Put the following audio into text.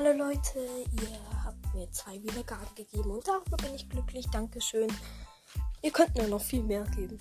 hallo Leute, ihr habt mir zwei Wiedergaben gegeben und darüber bin ich glücklich. Dankeschön. Ihr könnt mir noch viel mehr geben.